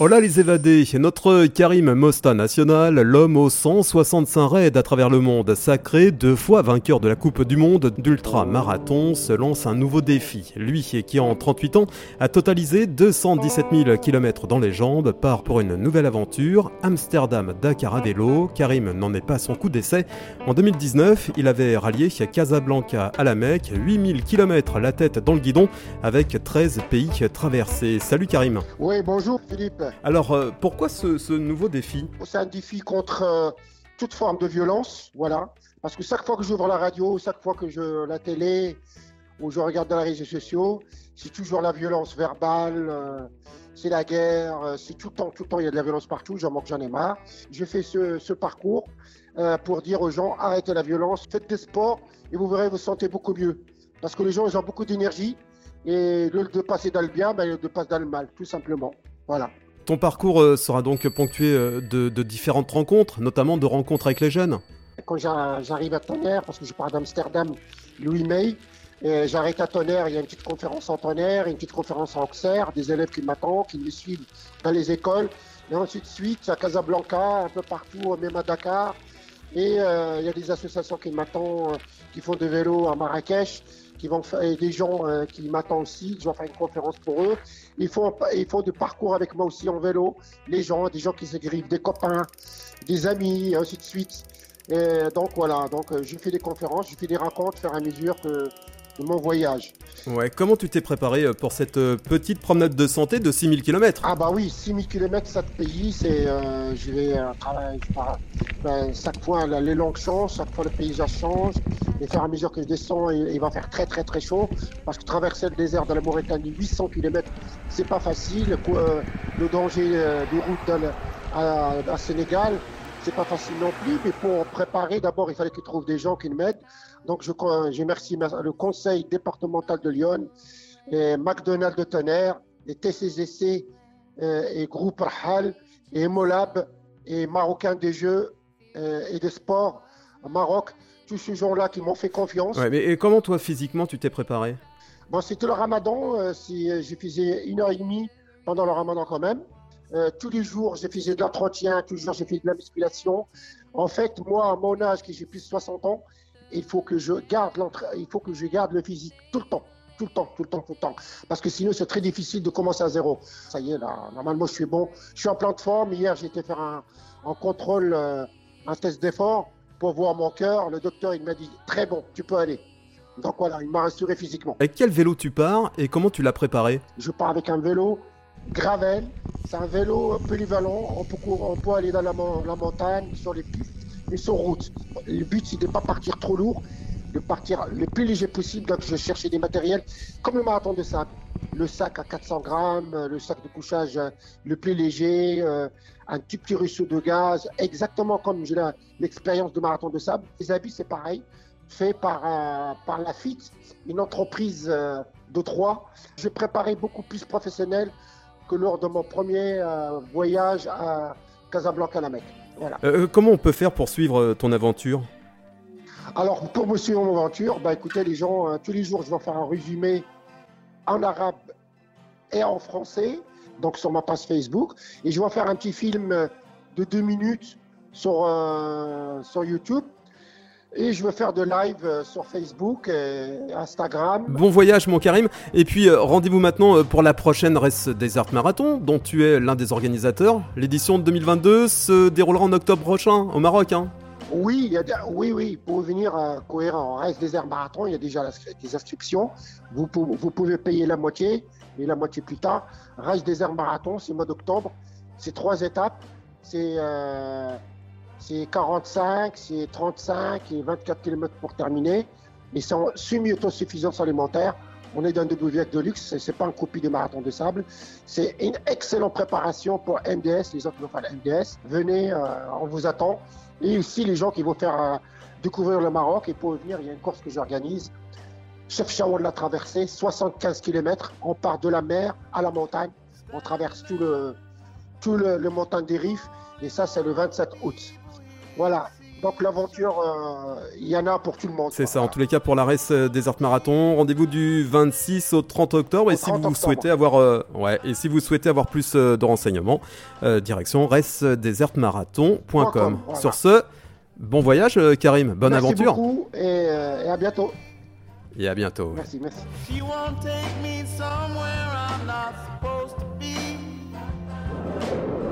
Hola les évadés, notre Karim Mosta National, l'homme aux 165 raids à travers le monde, sacré, deux fois vainqueur de la Coupe du Monde d'ultra-marathon, se lance un nouveau défi. Lui qui en 38 ans a totalisé 217 000 km dans les jambes, part pour une nouvelle aventure, Amsterdam-Dakar à vélo. Karim n'en est pas à son coup d'essai. En 2019, il avait rallié Casablanca à la Mecque, 8000 km la tête dans le guidon, avec 13 pays traversés. Salut Karim. Oui, bonjour Philippe. Alors, euh, pourquoi ce, nouveau défi? C'est un défi contre euh, toute forme de violence, voilà. Parce que chaque fois que j'ouvre la radio, chaque fois que je la télé ou je regarde dans les réseaux sociaux, c'est toujours la violence verbale, euh, c'est la guerre, c'est tout le temps, tout le temps, il y a de la violence partout, j'en manque, j'en ai marre. Je fais ce, parcours pour dire aux gens, arrêtez la violence, faites des sports et vous verrez, vous sentez beaucoup mieux. Parce que les gens, ils ont beaucoup d'énergie et le de passer dans le bien, ben, de passer dans le mal, tout simplement. Voilà. Ton parcours euh, sera donc ponctué euh, de, différentes rencontres, notamment de rencontres avec les jeunes. Quand j'arrive à Tonnerre, parce que je pars d'Amsterdam le 8 mai, j'arrête à Tonnerre, il y a une petite conférence en Tonnerre, une petite conférence en Auxerre, des élèves qui m'attendent, qui me suivent dans les écoles. Et ensuite, suite, à Casablanca, un peu partout, même à Dakar. Et euh, il y a des associations qui m'attendent, qui font des vélos à Marrakech qui vont faire, des gens euh, qui m'attendent aussi, je vais faire une conférence pour eux. Ils font, ils font du parcours avec moi aussi en vélo. Les gens, des gens qui s'écrivent, des copains, des amis, et ainsi de suite. Et donc voilà, donc euh, je fais des conférences, je fais des rencontres, faire à mesure que mon voyage. Ouais, comment tu t'es préparé euh, pour cette euh, petite promenade de santé de 6000 km Ah bah oui, 6000 km, 7 pays, c'est, euh, je vais travailler, ben, chaque fois les longues changes, chaque fois le paysage change, et à mesure que je descends, il, va faire très très très chaud, parce que traverser le désert de la Mauritanie, 800 km, c'est pas facile, le danger de route à, à Sénégal, c'est pas facile non plus, mais pour préparer, d'abord, il fallait qu'ils trouvent des gens qui m'aident. Donc, je, je remercie le conseil départemental de Lyon, McDonald's de Tonnerre, et TCGC, euh, et Groupe Rahal, et Molab, et Marocain des Jeux euh, et des Sports Maroc. Tous ces gens-là qui m'ont fait confiance. Ouais, mais et comment, toi, physiquement, tu t'es préparé? Bon, c'était le ramadan. Euh, si, j'ai faisais une heure et demie pendant le ramadan quand même. Euh, tous les jours, j'ai fait de l'entretien, toujours j'ai fait de la musculation. En fait, moi, à mon âge, qui j'ai plus de 60 ans, il faut que je garde il faut que je garde le physique tout le temps, tout le temps, tout le temps, tout le temps. Parce que sinon, c'est très difficile de commencer à zéro. Ça y est, là, normalement, je suis bon. Je suis en plein de forme. Hier, j'ai été faire un, contrôle, euh, un test d'effort pour voir mon cœur. Le docteur, il m'a dit, très bon, tu peux aller. Donc voilà, il m'a rassuré physiquement. Avec quel vélo tu pars et comment tu l'as préparé Je pars avec un vélo Gravel. C'est un vélo polyvalent. On peut, on peut aller dans la, montagne, sur les pistes et sur route. Le but, c'est de ne pas partir trop lourd, de partir le plus léger possible. Donc, je cherchais des matériels comme le marathon de sable. Le sac à 400 grammes, le sac de couchage euh, le plus léger, euh, un petit petit ruisseau de gaz, exactement comme j'ai l'expérience de marathon de sable. Les habits, c'est pareil, fait par, euh, par la FIT, une entreprise de Troyes. Je préparais beaucoup plus professionnel que lors de mon premier euh, voyage à Casablanca la Mecque. Voilà. Euh, euh, comment on peut faire pour suivre ton aventure? Alors, pour me suivre mon aventure, bah, écoutez, les gens, tous les jours, je vais faire un résumé en arabe et en français, donc sur ma page Facebook. Et je vais faire un petit film de deux minutes sur, sur YouTube et je veux faire de live euh, sur Facebook et Instagram. Bon voyage mon Karim. Et puis euh, rendez-vous maintenant euh, pour la prochaine Race Desert Marathon dont tu es l'un des organisateurs. L'édition de 2022 se déroulera en octobre prochain au Maroc. Hein. Oui, oui, oui, pour venir courir en Race Desert Marathon, il y a déjà des inscriptions. Vous, pouvez payer la moitié et la moitié plus tard. Race Desert Marathon, c'est mois d'octobre. C'est trois étapes. C'est c'est 45, c'est 35 et 24 km pour terminer. Mais c'est semi-autosuffisance alimentaire. On est dans des bouvières de luxe, c'est pas un copie de marathon de sable. C'est une excellente préparation pour MDS, les autres vont faire MDS. Venez, euh, on vous attend. Et aussi les gens qui vont faire euh, découvrir le Maroc. Et pour venir, il y a une course que j'organise. Chef Chaouen l'a traversé, 75 km. On part de la mer à la montagne. On traverse tout le, tout le, le montagne des Rifs. Et ça, c'est le 27 août. Voilà. Donc l'aventure, euh, il y en a pour tout le monde. C'est ça, en tous les cas pour la Race Desert Marathon. Rendez-vous du 26 au 30 octobre. et si vous souhaitez avoir, ouais, et si vous souhaitez avoir plus de renseignements, direction racedesertmarathon.com. Sur ce, bon voyage, Karim. Bonne merci aventure. Beaucoup et, et à bientôt. Et à bientôt. Merci, merci.